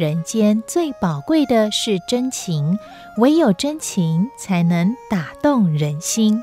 人间最宝贵的是真情，唯有真情才能打动人心。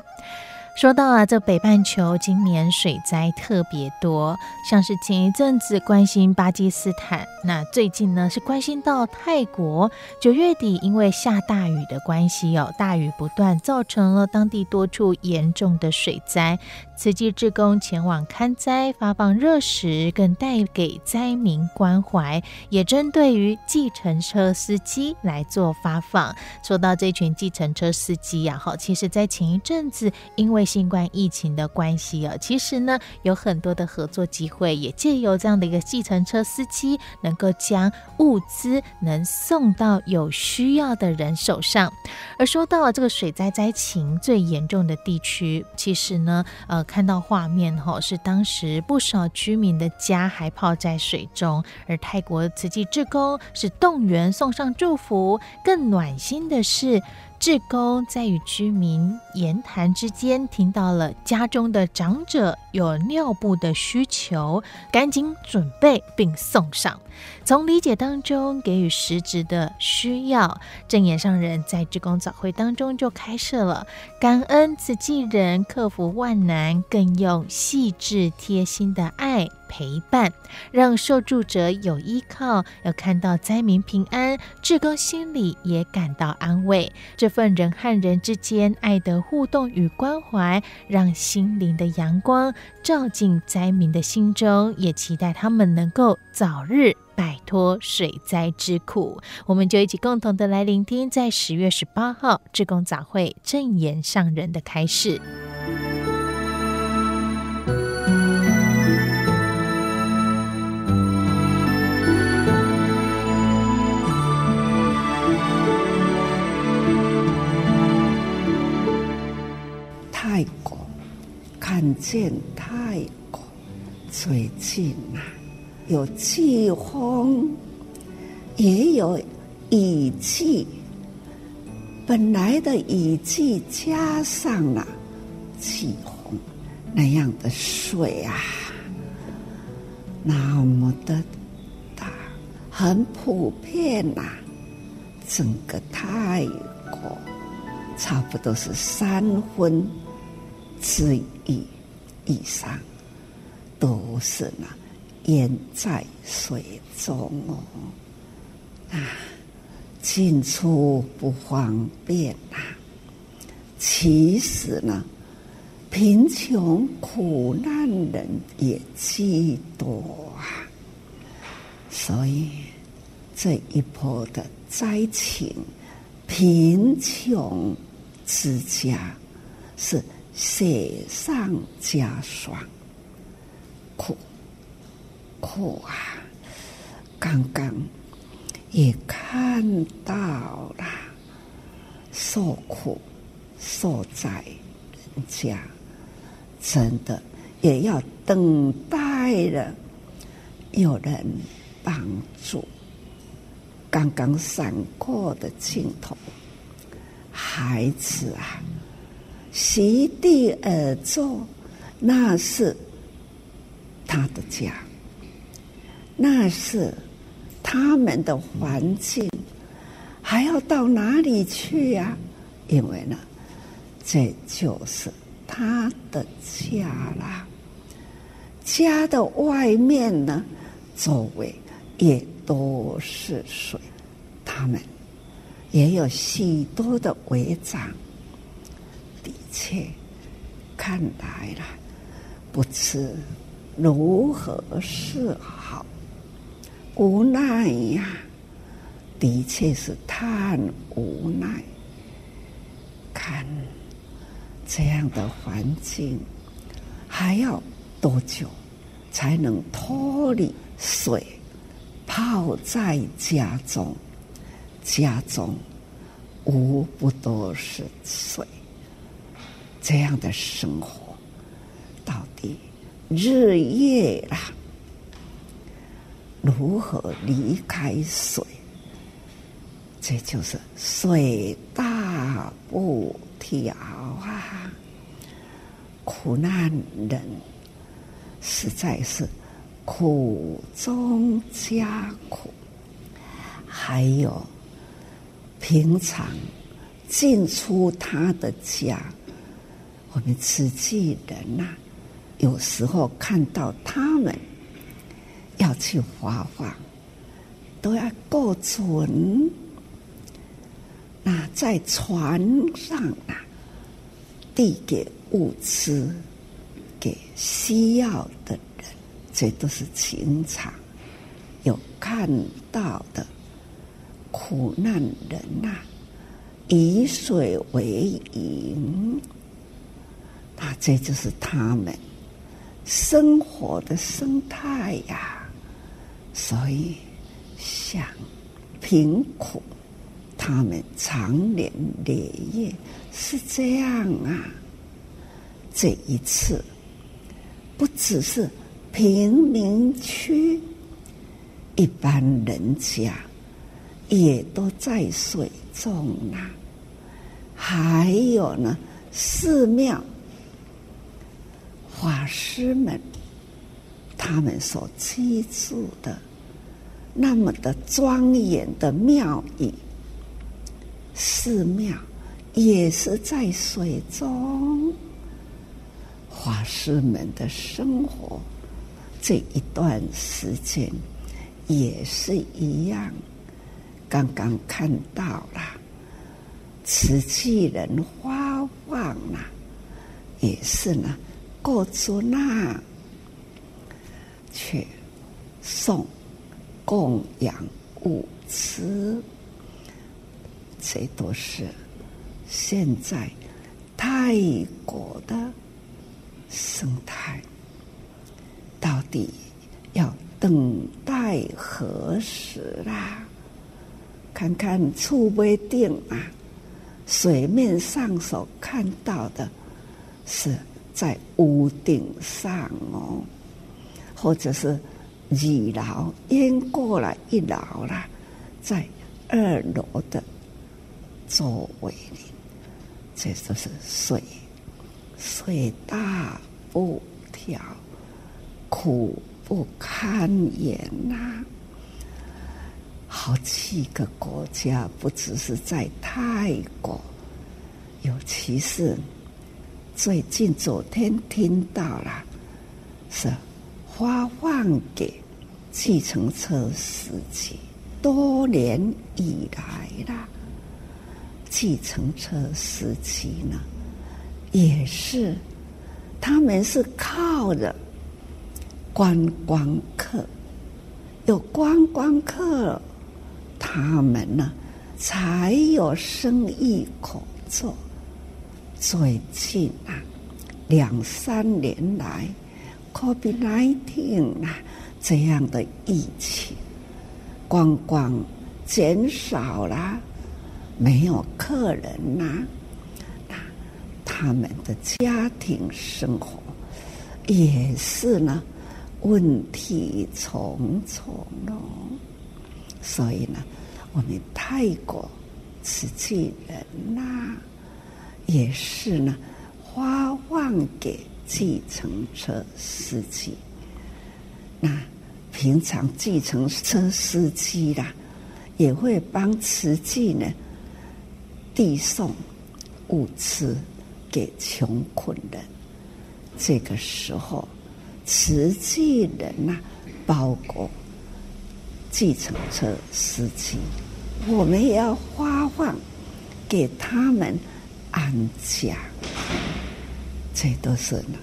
说到啊，这北半球今年水灾特别多，像是前一阵子关心巴基斯坦，那最近呢是关心到泰国。九月底因为下大雨的关系哦，大雨不断，造成了当地多处严重的水灾。慈济志工前往勘灾，发放热食，更带给灾民关怀，也针对于计程车司机来做发放。说到这群计程车司机呀，好，其实在前一阵子因为新冠疫情的关系啊，其实呢有很多的合作机会，也借由这样的一个计程车司机，能够将物资能送到有需要的人手上。而说到了这个水灾灾情最严重的地区，其实呢，呃，看到画面哈，是当时不少居民的家还泡在水中，而泰国慈济志工是动员送上祝福，更暖心的是。志工在与居民言谈之间，听到了家中的长者有尿布的需求，赶紧准备并送上。从理解当中给予实质的需要，证严上人在志工早会当中就开设了感恩慈济人克服万难，更用细致贴心的爱陪伴，让受助者有依靠。要看到灾民平安，志工心里也感到安慰。这份人和人之间爱的互动与关怀，让心灵的阳光照进灾民的心中，也期待他们能够早日。摆脱水灾之苦，我们就一起共同的来聆听，在十月十八号志工早会正言上人的开示。看见泰国最近啊。有季风，也有雨季。本来的雨季加上了季风，那样的水啊，那么的大，很普遍呐、整个泰国差不多是三分之一一以上都是呢。淹在水中哦，啊，进出不方便呐、啊。其实呢，贫穷苦难人也极多啊。所以这一波的灾情，贫穷之家是雪上加霜，苦。苦啊！刚刚也看到了受苦受灾人家，真的也要等待了有人帮助。刚刚闪过的镜头，孩子啊，席地而坐，那是他的家。那是他们的环境，还要到哪里去呀、因为呢，这就是他的家啦。家的外面呢，周围也都是水，他们也有许多的违章，的确看来了，不知如何是好，无奈呀，的确是太无奈。看这样的环境，还要多久才能脱离水？泡在家中，家中无不都是水。这样的生活，到底日夜啦，如何离开水？这就是水大不调啊！苦难人实在是。苦中加苦，还有平常进出他的家，我们慈济人呐、啊，有时候看到他们要去发放，都要过准。那在船上啊，递给物资给需要的人。这都是情场有看到的苦难人呐、啊，以水为营，那这就是他们生活的生态呀、所以，想贫苦，他们长年累月是这样啊。这一次，不只是。贫民区一般人家也都在水中啊，还有呢，寺庙法师们他们所居住的那么的庄严的庙宇，寺庙也是在水中，法师们的生活。这一段时间也是一样，刚刚看到了瓷器人花放了，也是呢，过出那去送供养物资，这都是现在泰国的生态。到底要等待何时啦？看看厝尾顶啊，水面上所看到的是在屋顶上哦，或者是二楼淹过了一楼啦，在二楼的周围里，这就是水，水大不调。苦不堪言呐、好几个国家，不只是在泰国，尤其是最近昨天听到了，是发放给计程车司机。多年以来啦，计程车司机呢，也是他们是靠着。观光客有观光客，他们呢才有生意可做。最近啊，两三年来，COVID-19 啊这样的疫情，观光减少了，没有客人呐、那他们的家庭生活也是呢。问题重重哦，所以呢，我们泰国慈济人呐、也是呢，发放给计程车司机。那平常计程车司机啦，也会帮慈济呢递送物资给穷困人。这个时候。慈济人呐、包括计程车司机，我们也要发放给他们安家。这都是呢，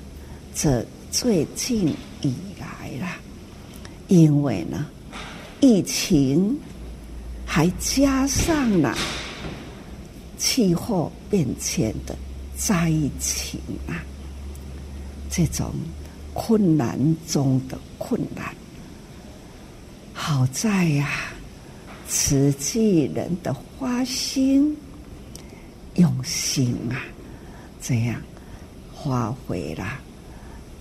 这最近以来啦，因为呢，疫情还加上了气候变迁的灾情啊，这种困难中的困难。好在呀、啊，慈济人的发心、用心啊，这样发挥了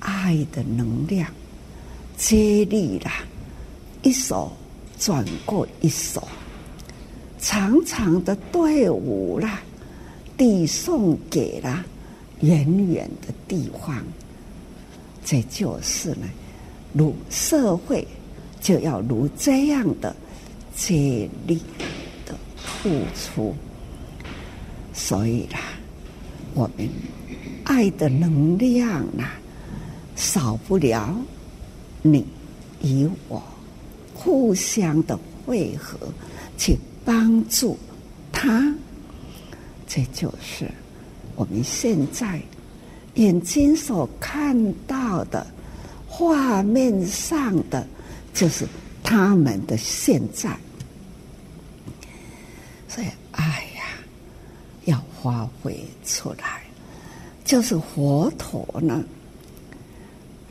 爱的能量，接力了一手转过一手，长长的队伍啦，递送给了远远的地方。这就是呢，如社会。就要如这样的接力的付出，所以啦，我们爱的能量啊，少不了你与我互相的汇合，去帮助他。这就是我们现在眼睛所看到的画面上的。就是他们的现在，所以爱，发挥出来。就是佛陀呢，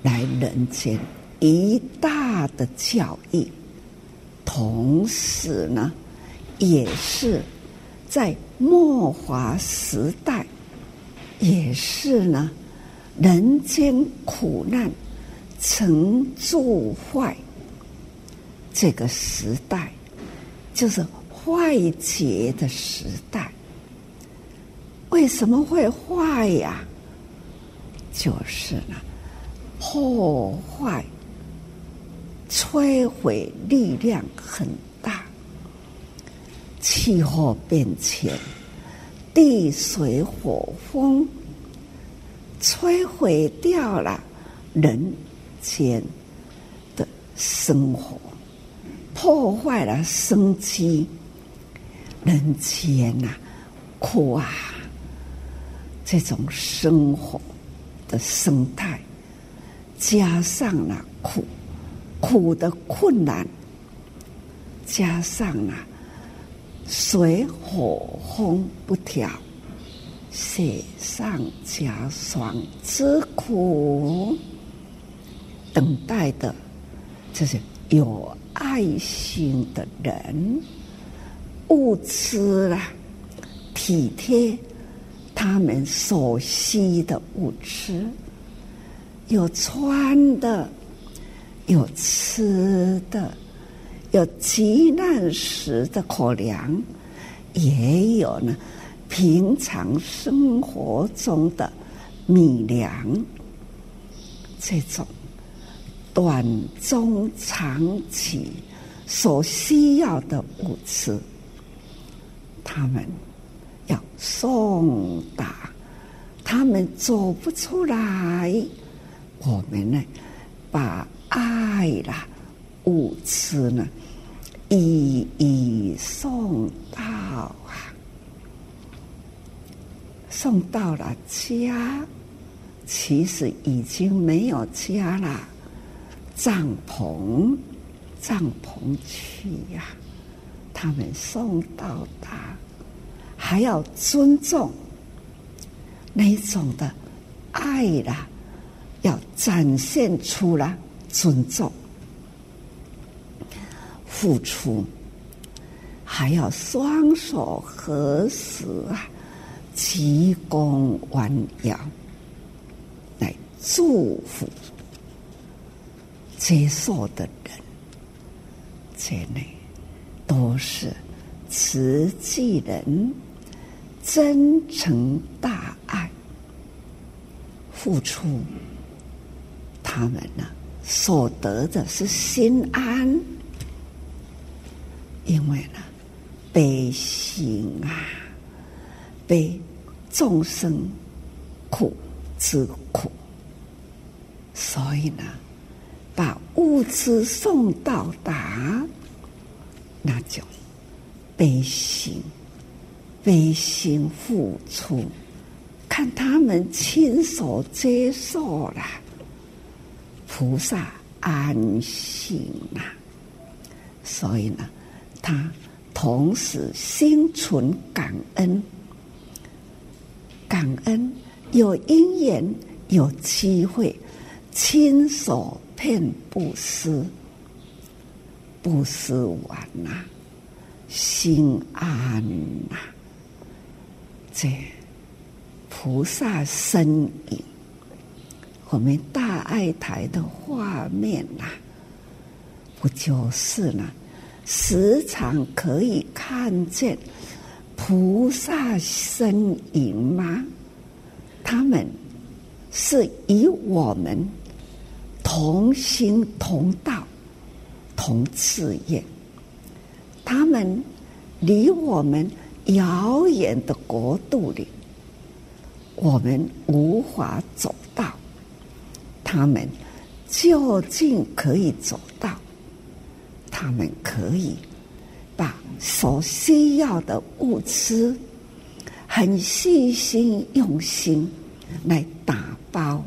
来人间一大的教义，同时呢，也是在末法时代，也是呢，人间苦难成住坏。这个时代就是坏劫的时代。为什么会坏呀？就是呢，破坏、摧毁力量很大，气候变迁、地水火风，摧毁掉了人间的生活。破坏了生机，人间呐、苦啊！这种生活的生态，加上了苦，苦的困难，加上了水火风不调，雪上加霜之苦，等待的，这些有。爱心的人，物资啦，体贴他们所需的物资，有穿的，有吃的，有急难时的口粮，也有呢，平常生活中的米粮，这种。短、中、长期所需要的物资，他们送达，他们走不出来，我们呢，把爱啦、物资呢，一一送到啊，送到了家，其实已经没有家了。帐篷，帐篷去呀、他们送到达，还要尊重那种的爱啦，要展现出来尊重、付出，还要双手合十啊，鞠躬弯腰来祝福。接受的人，这内都是慈济人真诚大爱付出，他们呢，所得的是心安，因为呢，悲心啊，悲众生苦之苦，所以呢。把物资送到达，那就悲心，悲心付出，看他们亲手接受了，菩萨安心呐。所以呢，他同时心存感恩，感恩有因缘有机会亲手骗布施，布施完呐，心安呐。这菩萨身影，我们大爱台的画面呐。不就是呢？时常可以看见菩萨身影吗？他们是与我们同心同道同志愿，他们离我们遥远的国度里，我们无法走到，他们究竟可以走到。他们可以把所需要的物资很细心用心来打包，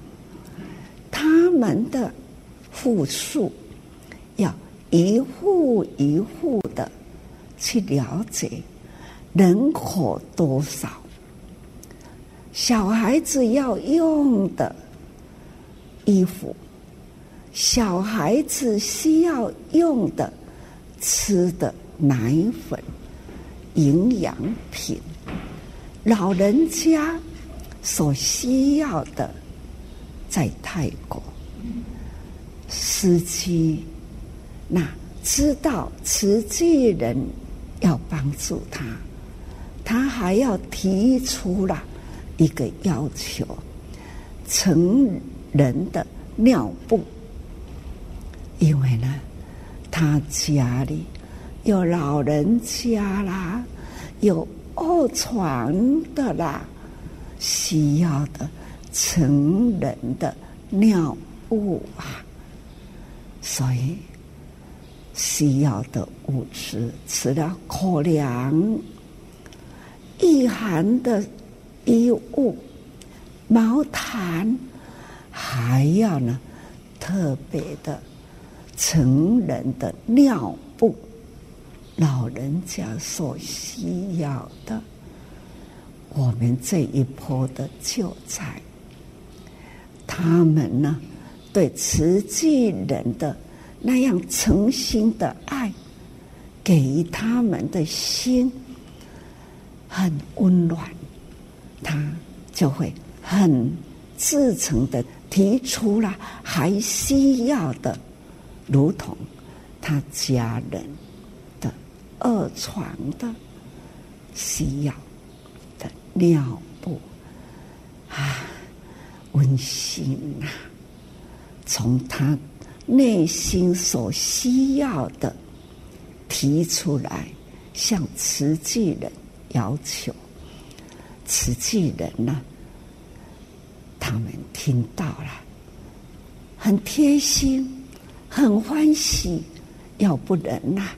他们的户数要一户一户的去了解人口多少，小孩子要用的衣服。小孩子需要用的吃的奶粉、营养品，老人家所需要的，在泰国，司机那知道慈济人要帮助他，他还要提出了一个要求：成人的尿布。因为呢，他家里有老人家啦，有卧床的啦，需要的成人的尿布啊，所以需要的物资，除了口粮、御寒的衣物、毛毯，还要呢特别的。成人的尿布，老人家所需要的，我们这一波的救灾，他们呢，对慈济人的那样诚心的爱，给予他们的心很温暖，他就会很自诚的提出了还需要的。如同他家人的二床的需要的尿布啊，温馨呐！从他内心所需要的提出来，向慈济人要求，慈济人呢，他们听到了，很贴心。很欢喜，要不然呐、啊，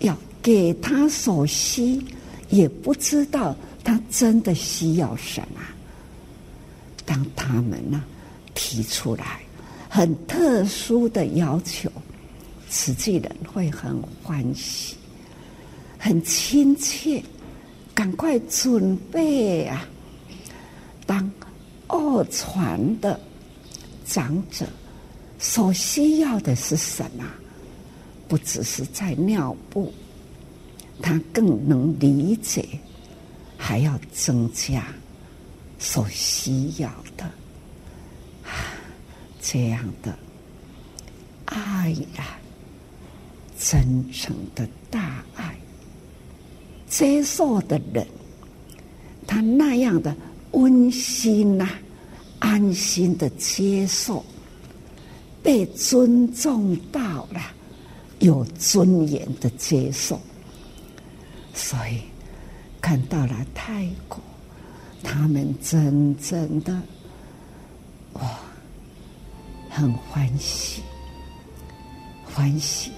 要给他所需，也不知道他真的需要什么。当他们呢、提出来很特殊的要求，慈济人会很欢喜，很亲切，赶快准备啊！当二传的长者。所需要的是什么？不只是在尿布，他更能理解，还要增加所需要的啊，这样的爱呀，真诚的大爱，接受的人，他那样的温馨呐、安心的接受。被尊重到了，有尊严的接受，所以看到了泰国，他们真正的哇，很欢喜，欢喜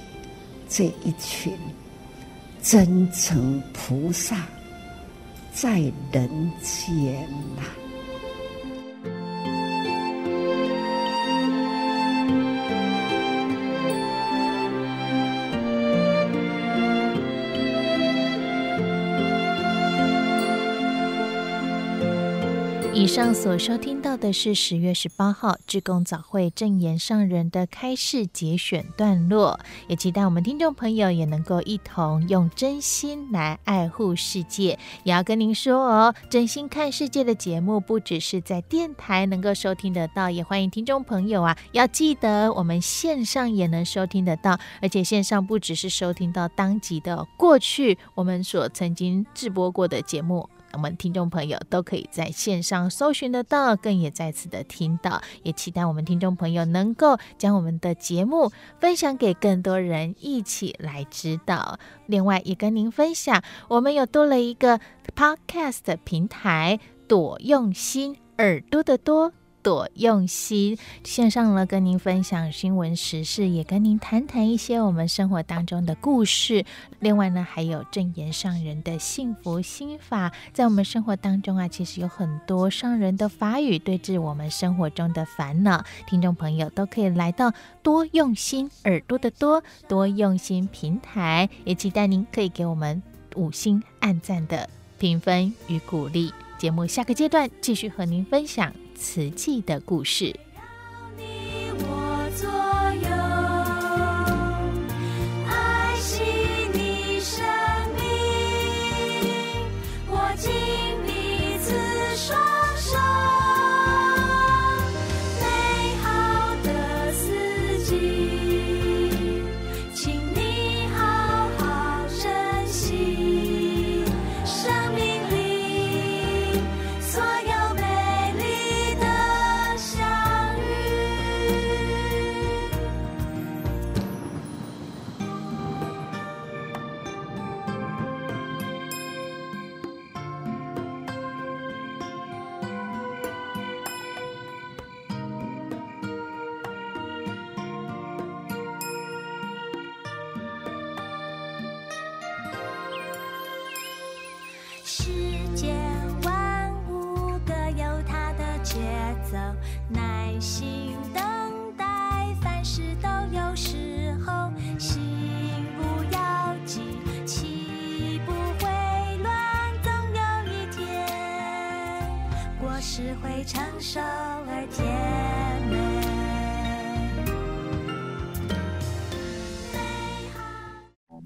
这一群真诚菩萨在人间呐。以上所收听到的是十月十八号志工早会证言上人的开示节选段落，也期待我们听众朋友也能够一同用真心来爱护世界。也要跟您说哦，真心看世界的节目不只是在电台能够收听得到，也欢迎听众朋友啊，要记得我们线上也能收听得到，而且线上不只是收听到当集的过去我们所曾经直播过的节目。我们听众朋友都可以在线上搜寻得到，更也再次的听到，也期待我们听众朋友能够将我们的节目分享给更多人一起来知道。另外，也跟您分享，我们有多了一个 Podcast 平台，朵用心，耳朵的多。多用心，线上呢跟您分享新闻时事，也跟您谈谈一些我们生活当中的故事。另外呢，还有正言上人的幸福心法，在我们生活当中啊，其实有很多上人的法语对治我们生活中的烦恼。听众朋友都可以来到多用心耳朵的多多用心平台，也期待您可以给我们五星按赞的评分与鼓励。节目下个阶段继续和您分享。瓷器的故事。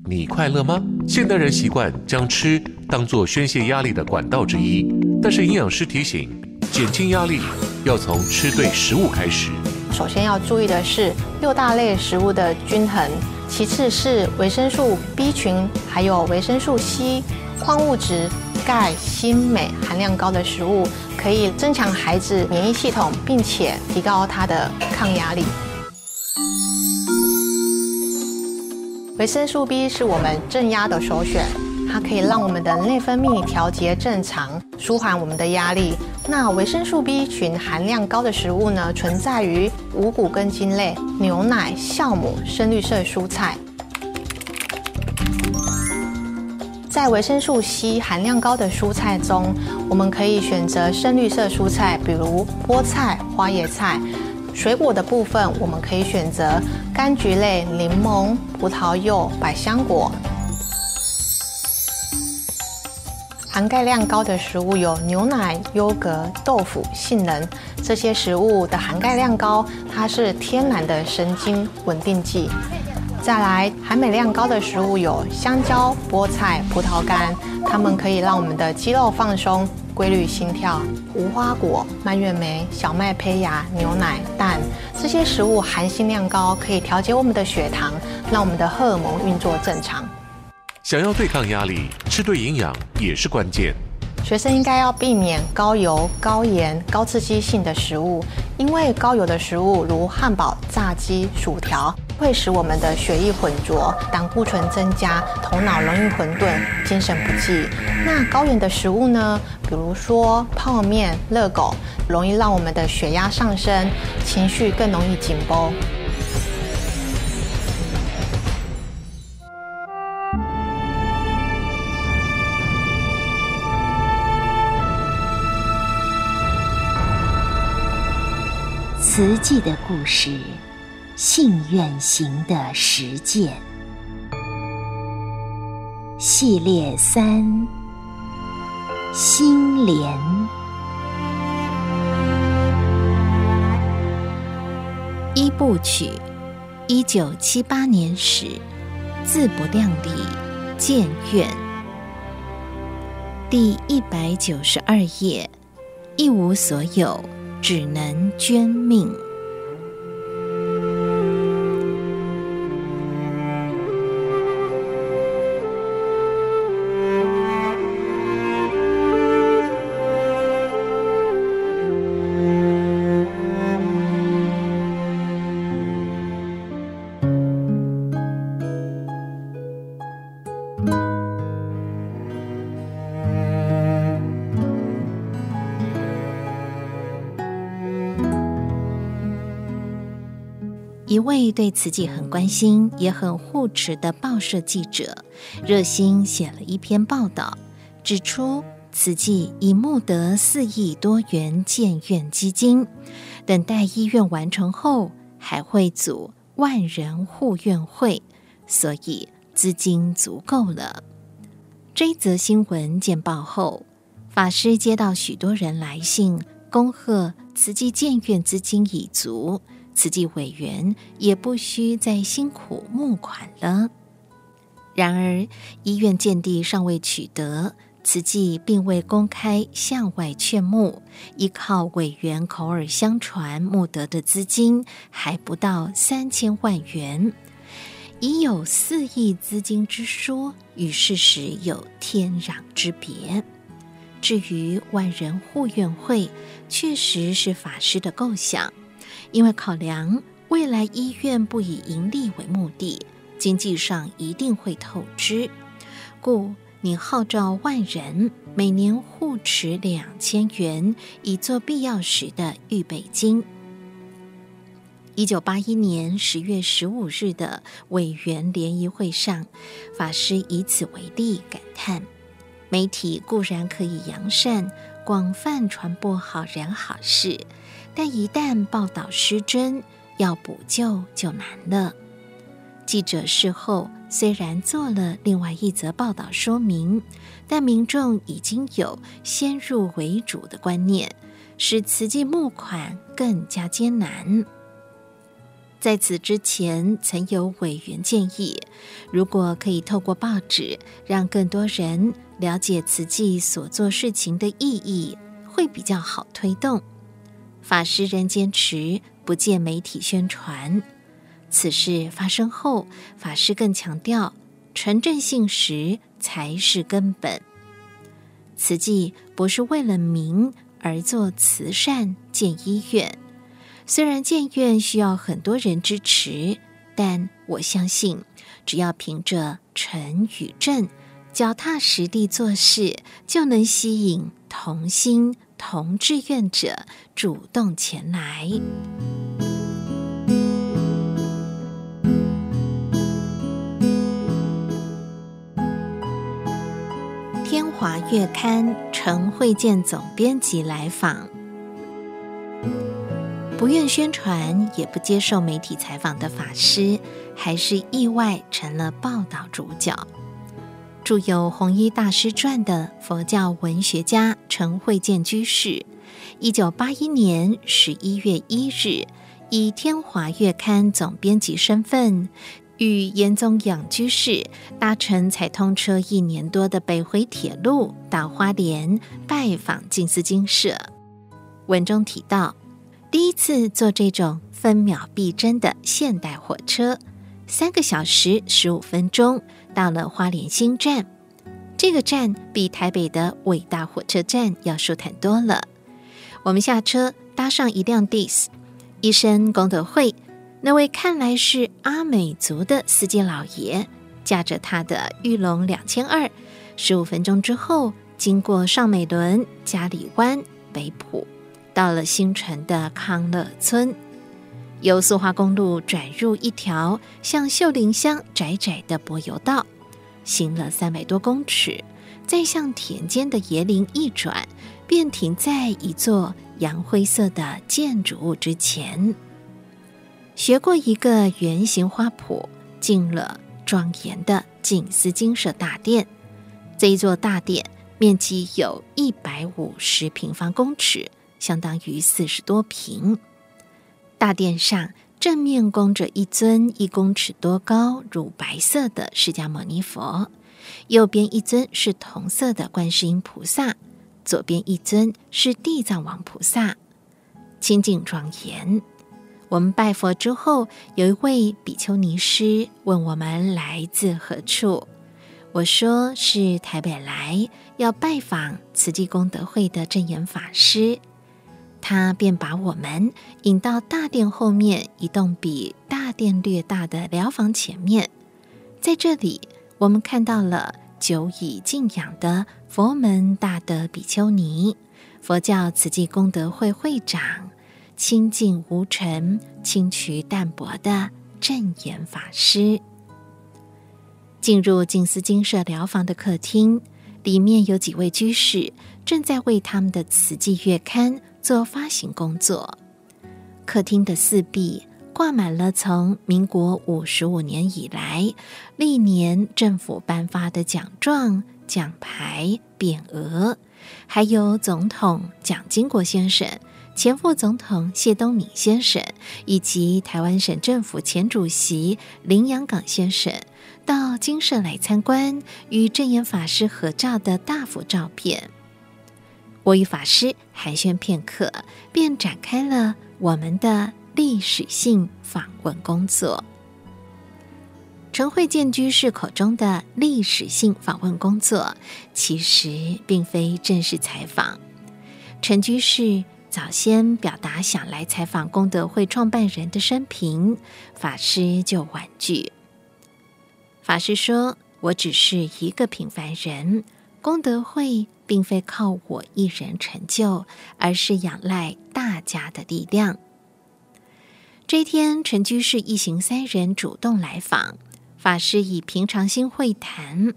你快乐吗？现代人习惯将吃当作宣泄压力的管道之一，但是营养师提醒，减轻压力要从吃对食物开始。首先要注意的是六大类食物的均衡，其次是维生素 B 群，还有维生素 C、矿物质、钙、锌、镁含量高的食物，可以增强孩子免疫系统，并且提高他的抗压力。维生素 B 是我们镇压的首选，它可以让我们的内分泌调节正常，舒缓我们的压力。那维生素 B 群含量高的食物呢，存在于五谷根茎类、牛奶、酵母、深绿色蔬菜。在维生素 C 含量高的蔬菜中，我们可以选择深绿色蔬菜，比如菠菜、花椰菜。水果的部分，我们可以选择柑橘类、柠檬、葡萄柚、百香果。含钙量高的食物有牛奶、优格、豆腐、杏仁，这些食物的含钙量高，它是天然的神经稳定剂。再来，含镁量高的食物有香蕉、菠菜、葡萄干，它们可以让我们的肌肉放松。规律心跳，无花果、蔓越莓、小麦胚芽、牛奶、蛋，这些食物含锌量高，可以调节我们的血糖，让我们的荷尔蒙运作正常。想要对抗压力，吃对营养也是关键。学生应该要避免高油、高盐、高刺激性的食物，因为高油的食物如汉堡、炸鸡、薯条。会使我们的血液混浊胆固醇增加头脑容易混沌精神不济。那高盐的食物呢？比如说泡面热狗容易让我们的血压上升情绪更容易紧绷。瓷器的故事。信愿行的实践系列三：心莲一部曲，一九七八年始，自不量力，建愿，第一百九十二页，一无所有。只能捐命。对慈济很关心也很护持的报社记者，热心写了一篇报道，指出慈济已募得四亿多元建院基金，等待医院完成后，还会组万人护院会，所以资金足够了。这则新闻见报后，法师接到许多人来信，恭贺慈济建院资金已足。慈济委员也不需再辛苦募款了。然而，医院建地尚未取得，慈济并未公开向外劝募，依靠委员口耳相传募得的资金还不到三千万元，已有四亿资金之说，与事实有天壤之别。至于万人护院会，确实是法师的构想。因为考量未来医院不以盈利为目的，经济上一定会透支，故你号召万人每年护持两千元，以做必要时的预备金。一九八一年十月十五日的委员联谊会上，法师以此为例，感叹：媒体固然可以扬善，广泛传播好人好事。但一旦报道失真，要补救就难了。记者事后虽然做了另外一则报道说明，但民众已经有先入为主的观念，使慈济募款更加艰难。在此之前，曾有委员建议，如果可以透过报纸让更多人了解慈济所做事情的意义，会比较好推动。法师仍坚持不借媒体宣传。此事发生后，法师更强调诚正信实才是根本。慈济不是为了名而做慈善建医院，虽然建院需要很多人支持，但我相信，只要凭着诚与正，脚踏实地做事，就能吸引同心。同志愿者主动前来。天华月刊陈慧健总编辑来访，不愿宣传也不接受媒体采访的法师，还是意外成了报道主角。著有《弘一大师传》的佛教文学家陈慧建居士，一九八一年十一月一日，以《天华月刊》总编辑身份，与严宗养居士搭乘才通车一年多的北回铁路到花莲拜访静思精舍。文中提到，第一次坐这种分秒必争的现代火车，三个小时十五分钟。到了花莲新站，这个站比台北的伟大火车站要舒坦多了。我们下车，搭上一辆 DIS，一身功德会，那位看来是阿美族的司机老爷，驾着他的玉龙两千二，十五分钟之后，经过上美仑、嘉里湾、北埔，到了新城的康乐村。由苏花公路转入一条向秀林乡窄窄的柏油道，行了三百多公尺，再向田间的椰林一转，便停在一座洋灰色的建筑物之前。学过一个圆形花圃，进了庄严的静思精舍大殿。这一座大殿面积有一百五十平方公尺，相当于四十多平。大殿上正面供着一尊一公尺多高、乳白色的释迦牟尼佛，右边一尊是同色的观世音菩萨，左边一尊是地藏王菩萨，清净庄严。我们拜佛之后，有一位比丘尼师问我们来自何处。我说是台北来要拜访慈济功德会的证严法师，他便把我们引到大殿后面一栋比大殿略大的疗房前面。在这里，我们看到了久已敬仰的佛门大德比丘尼，佛教慈济功德会会长。清净无尘、清癯淡泊的正言法师进入静思精舍疗房的客厅，里面有几位居士正在为他们的慈济月刊做发行工作。客厅的四壁挂满了从民国五十五年以来历年政府颁发的奖状、奖牌、匾额，还有总统蒋经国先生。前副总统谢东闵先生以及台湾省政府前主席林洋港先生到金舍来参观，与证严法师合照的大幅照片。我与法师寒暄片刻，便展开了我们的历史性访问工作。陈慧建居士口中的历史性访问工作，其实并非正式采访。陈居士。早先表达想来采访功德会创办人的生平，法师就婉拒。法师说：“我只是一个平凡人，功德会并非靠我一人成就，而是仰赖大家的力量。”这一天，陈居士一行三人主动来访，法师以平常心会谈。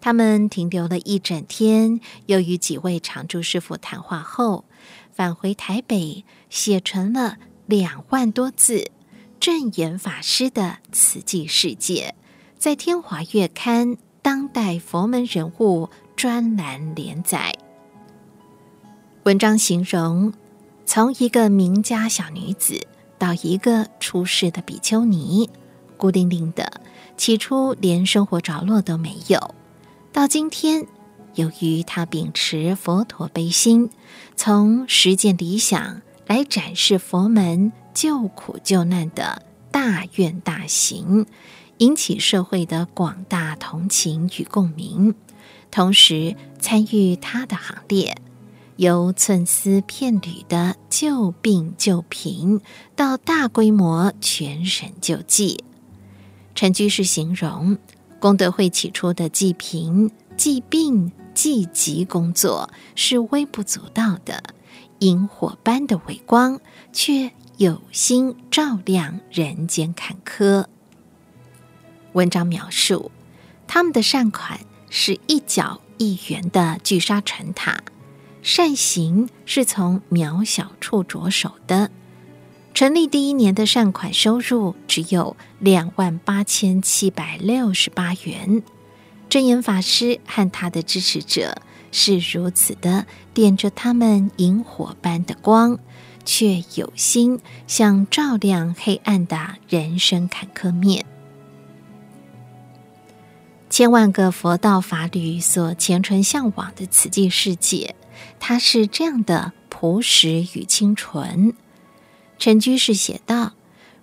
他们停留了一整天，又与几位常住师父谈话后。返回台北，写成了两万多字正言法师的慈济世界，在《天华月刊》当代佛门人物专栏连载。文章形容从一个名家小女子到一个出世的比丘尼，孤零零的，起初连生活着落都没有，到今天。由于她秉持佛陀悲心，从实践理想来展示佛门救苦救难的大愿大行，引起社会的广大同情与共鸣。同时参与他的行列，由寸丝片缕的救病救贫，到大规模全省救济。陈居士形容功德会起初的济贫济病。济急工作是微不足道的，萤火般的微光，却有心照亮人间坎坷。文章描述他们的善款是一角一元的聚沙成塔，善行是从渺小处着手的。成立第一年的善款收入只有两万八千七百六十八元。真言法师和他的支持者是如此的点着他们萤火般的光，却有心想照亮黑暗的人生坎坷面。千万个佛道法侣所虔诚向往的慈济世界，它是这样的朴实与清纯。陈居士写道：“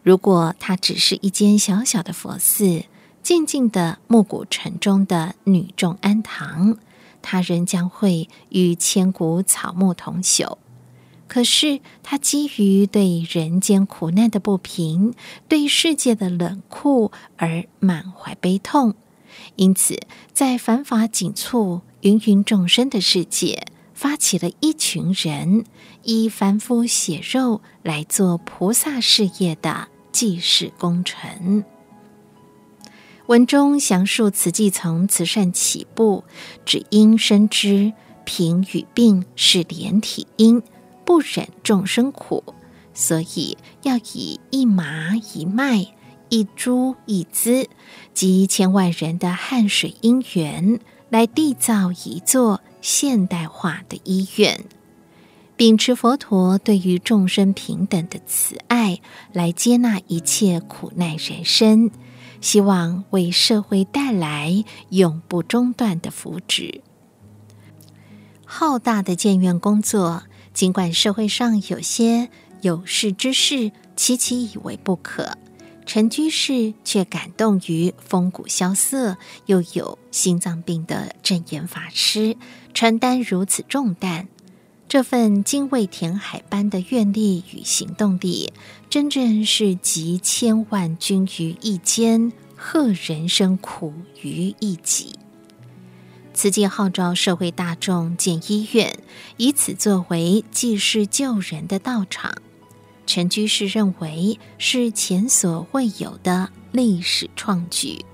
如果它只是一间小小的佛寺。”静静的暮鼓晨钟的女众庵堂，它仍将会与千古草木同朽。可是它基于对人间苦难的不平，对世界的冷酷而满怀悲痛，因此在繁华紧促、芸芸众生的世界，发起了一群人以凡夫血肉来做菩萨事业的济世功臣。文中详述慈济从慈善起步，只因深知贫与病是连体因，不忍众生苦，所以要以一麻一麦、一株一资及千万人的汗水因缘，来缔造一座现代化的医院。秉持佛陀对于众生平等的慈爱，来接纳一切苦难人生，希望为社会带来永不中断的福祉。浩大的建院工作，尽管社会上有些有识之士期期以为不可，陈居士却感动于风骨萧瑟又有心脏病的证严法师承担如此重担。这份精卫填海般的愿力与行动力，真正是集千万军于一肩，贺人生苦于一己。慈济号召社会大众建医院，以此作为济世救人的道场。陈居士认为是前所未有的历史创举。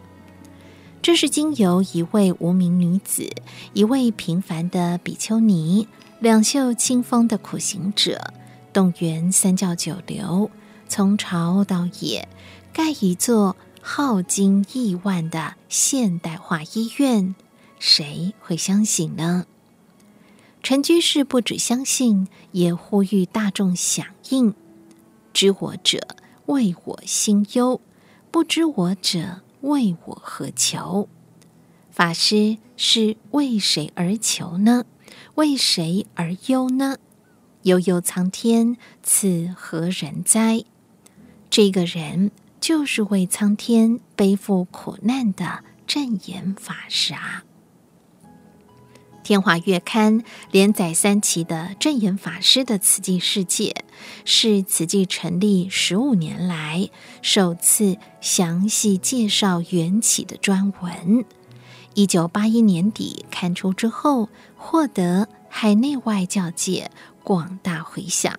这是经由一位无名女子，一位平凡的比丘尼。两袖清风的苦行者，动员三教九流，从朝到野，盖一座耗金亿万的现代化医院，谁会相信呢？陈居士不止相信，也呼吁大众响应。知我者，为我心忧；不知我者，为我何求？法师是为谁而求呢？为谁而忧呢？悠悠苍天，此何人哉？这个人就是为苍天背负苦难的证严法师啊！天华月刊连载三期的证言法师的慈济世界，是慈济成立十五年来首次详细介绍缘起的专文。一九八一年底刊出之后，获得海内外教界广大回响，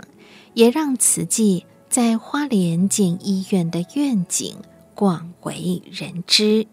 也让慈济在花莲建医院的愿景广为人知。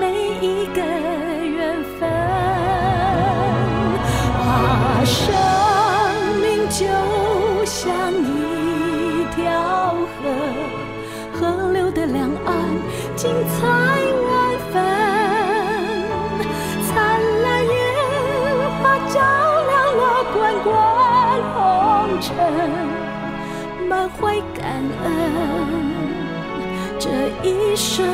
每一个缘分啊生命就像一条河，河流的两岸精彩万分。灿烂烟花照亮了滚滚红尘，满怀感恩，这一生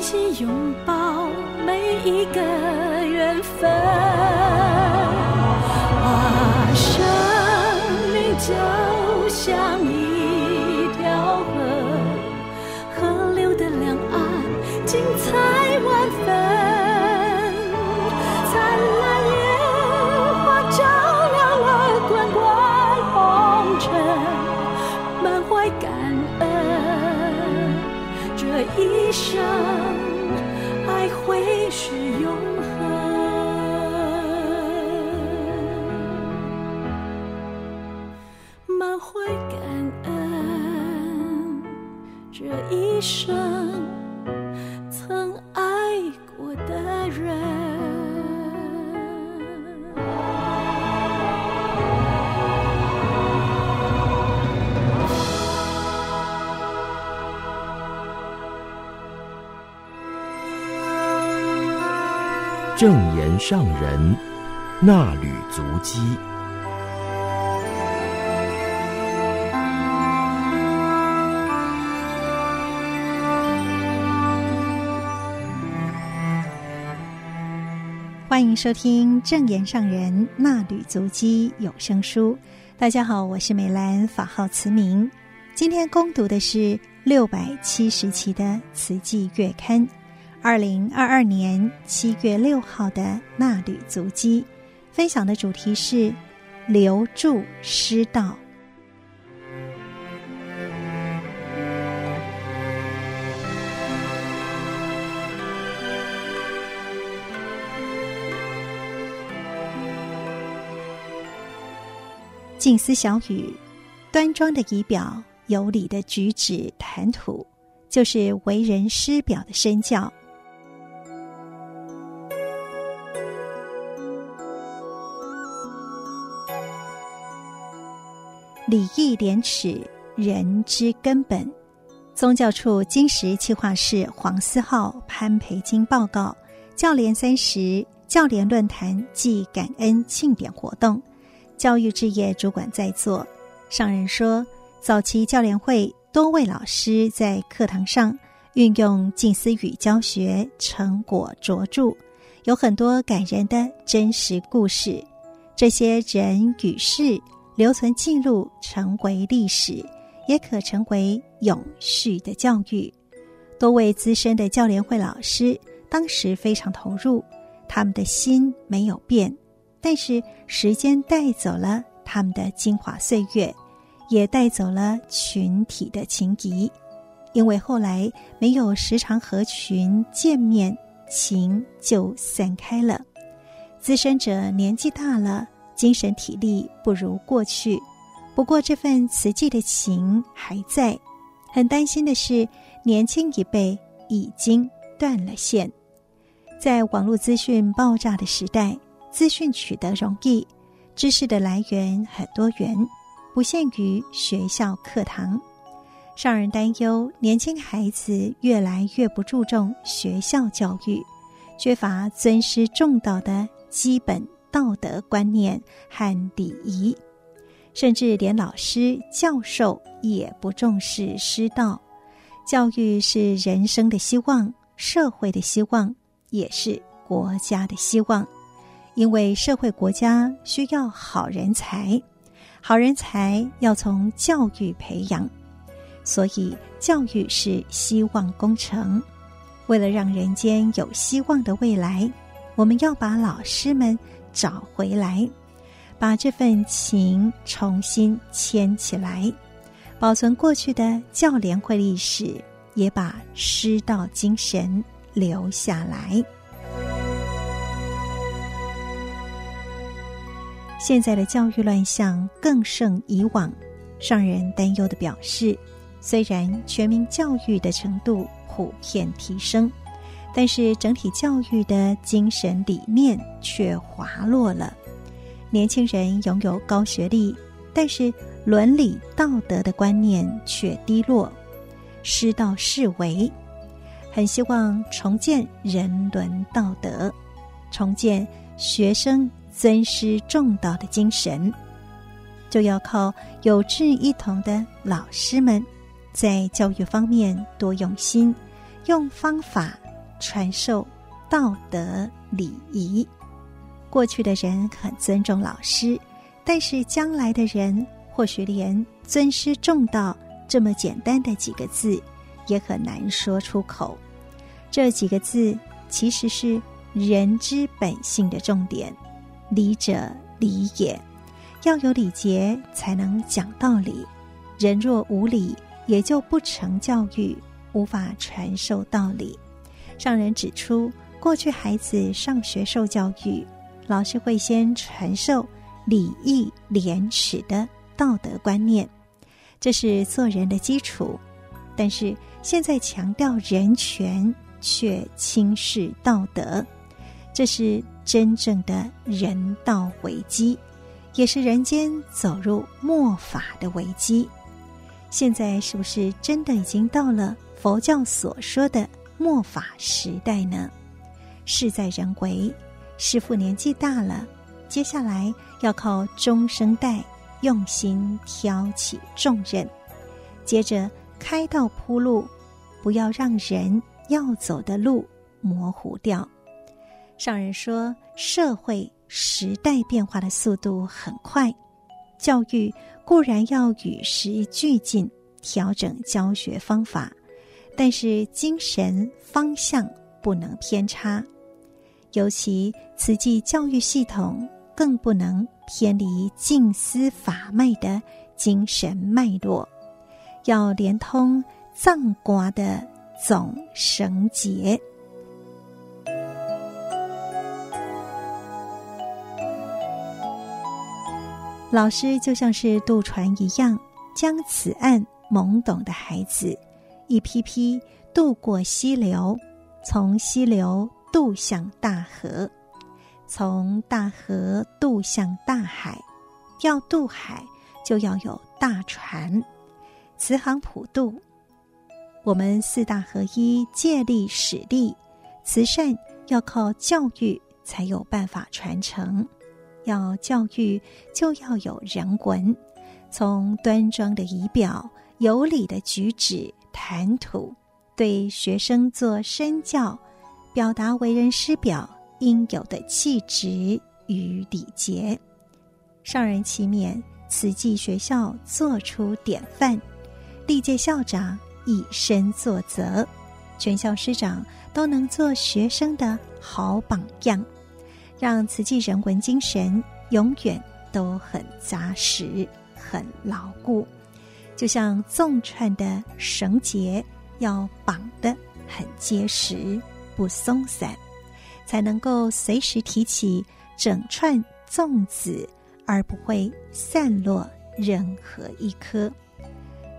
心拥抱每一个缘分。啊，生命就像一条河，河流的两岸精彩万分。灿烂烟花照亮了滚滚红尘，满怀感恩这一生一生曾爱过的人，正言上人，那履足鸡。收听正言上人纳履足迹有声书。大家好，我是美兰，法号慈明。今天攻读的是六百七十期的《慈济月刊》。二零二二年七月六号的纳履足迹，分享的主题是留住师道。静思小语，端庄的仪表，有礼的举止谈吐，就是为人师表的身教。礼义廉耻，人之根本。宗教处金石企划室黄思浩、潘培金报告：教联三十教联论坛暨感恩庆典活动，教育置业主管在座。上人说，早期教联会多位老师在课堂上运用近思语教学，成果卓著，有很多感人的真实故事。这些人与事。留存记录，成为历史，也可成为永续的教育。多位资深的教联会老师当时非常投入，他们的心没有变，但是时间带走了他们的精华岁月，也带走了群体的情谊。因为后来没有时常和群见面，情就散开了。资深者年纪大了。精神体力不如过去，不过这份慈济的情还在。很担心的是，年轻一辈已经断了线。在网络资讯爆炸的时代，资讯取得容易，知识的来源很多元，不限于学校课堂。让人担忧，年轻孩子越来越不注重学校教育，缺乏尊师重道的基本道德观念和礼仪，甚至连老师教授也不重视师道。教育是人生的希望，社会的希望，也是国家的希望，因为社会国家需要好人才，好人才要从教育培养。所以，教育是希望工程。为了让人间有希望的未来，我们要把老师们找回来，把这份情重新牵起来，保存过去的教联会历史，也把师道精神留下来。现在的教育乱象更胜以往，让人担忧的表示。虽然全民教育的程度普遍提升，但是整体教育的精神理念却滑落了。年轻人拥有高学历，但是伦理道德的观念却低落，师道式微。很希望重建人伦道德，重建学生尊师重道的精神，就要靠有志一同的老师们。在教育方面多用心，用方法传授道德礼仪。过去的人很尊重老师，但是将来的人或许连尊师重道这么简单的几个字也很难说出口。这几个字其实是人之本性的重点，礼者礼也，要有礼节才能讲道理。人若无礼，也就不成教育，无法传授道理。上人指出，过去孩子上学受教育，老师会先传授礼义廉耻的道德观念，这是做人的基础。但是现在强调人权，却轻视道德，这是真正的人道危机，也是人间走入末法的危机。现在是不是真的已经到了佛教所说的末法时代呢？事在人为，师父年纪大了，接下来要靠中生代用心挑起重任，接着开道铺路，不要让人要走的路模糊掉。上人说，社会时代变化的速度很快，教育。固然要与时俱进，调整教学方法，但是精神方向不能偏差。尤其慈济教育系统更不能偏离静思法脉的精神脉络，要连通藏瓜的总绳结。老师就像是渡船一样，将此岸懵懂的孩子一批批渡过溪流，从溪流渡向大河，从大河渡向大海。要渡海，就要有大船，慈航普渡。我们四大合一，借力使力，慈善要靠教育才有办法传承。要教育，就要有人文，从端庄的仪表、有礼的举止、谈吐，对学生做身教，表达为人师表应有的气质与礼节。上人祈勉慈济学校做出典范，历届校长以身作则，全校师长都能做学生的好榜样。让慈济人文精神永远都很扎实、很牢固，就像纵串的绳结，要绑得很结实、不松散，才能够随时提起整串粽子，而不会散落任何一颗。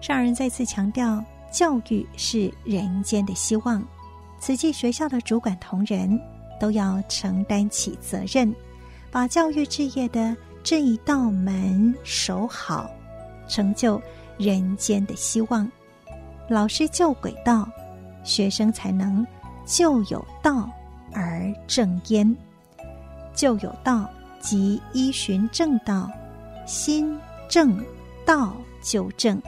上人再次强调，教育是人间的希望，慈济学校的主管同仁都要承担起责任，把教育事业的这一道门守好，成就人间的希望。老师就轨道，学生才能就有道而正焉。就有道即依循正道，心正道就正，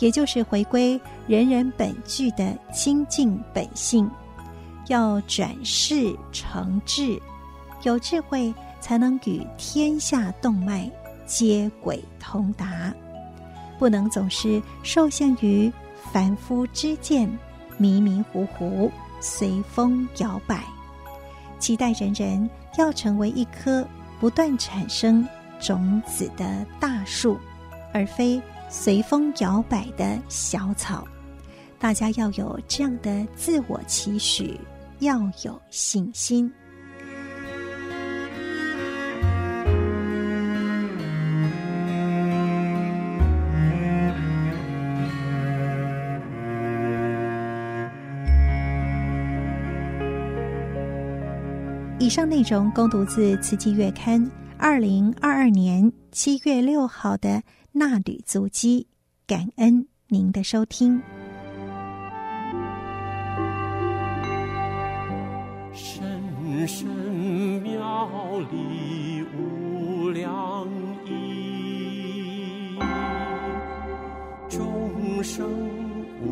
也就是回归人人本具的清净本性。要转世成智，有智慧才能与天下动脉接轨通达，不能总是受限于凡夫之见，迷迷糊糊随风摇摆。期待人人要成为一棵不断产生种子的大树，而非随风摇摆的小草。大家要有这样的自我期许。要有信心。以上内容供读自《慈济月刊》二零二二年七月六号的《纳履足迹》，感恩您的收听。神妙理无量义，众生无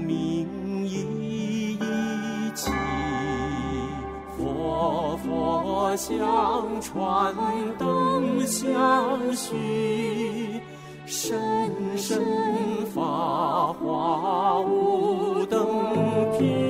明一一起，佛佛相传灯相续，深深法华无等品。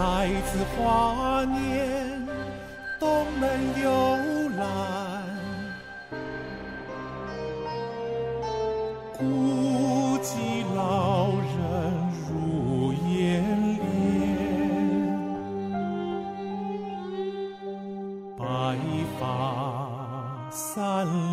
来自华年，东门游览。孤寂老人入眼帘。白发三。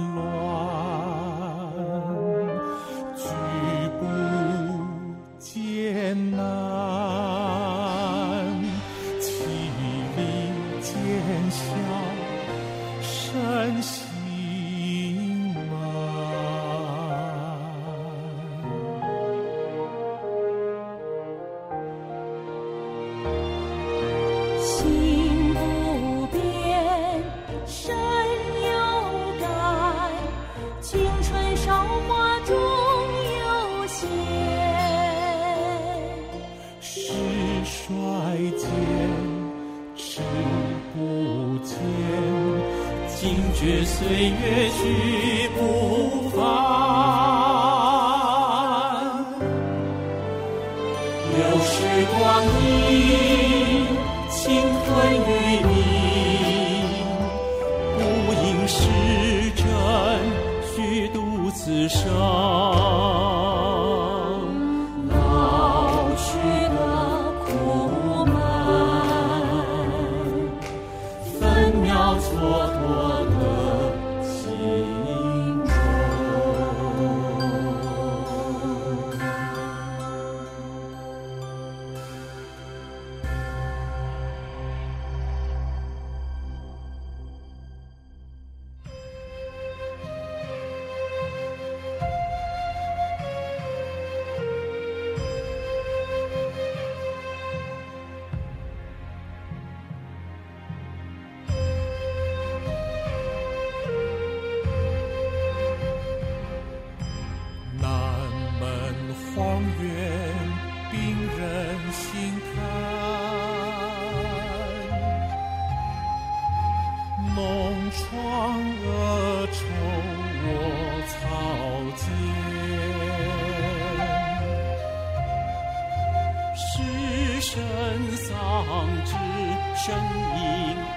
荒原病人心叹梦床恶臭我草间尸身丧志声音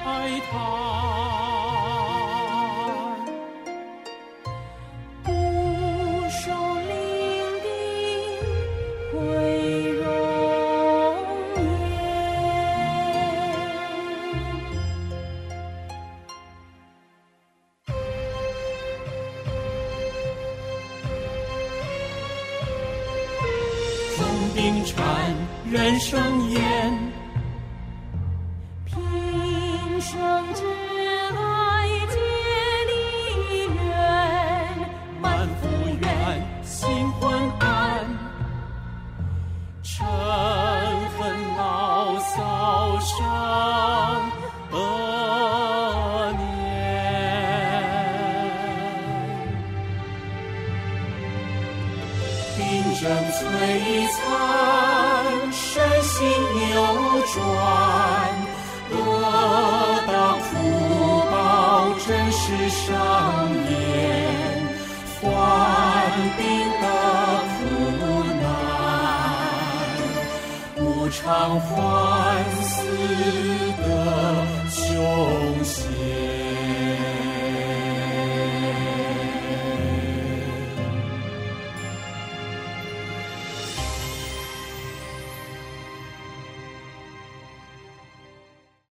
哀叹。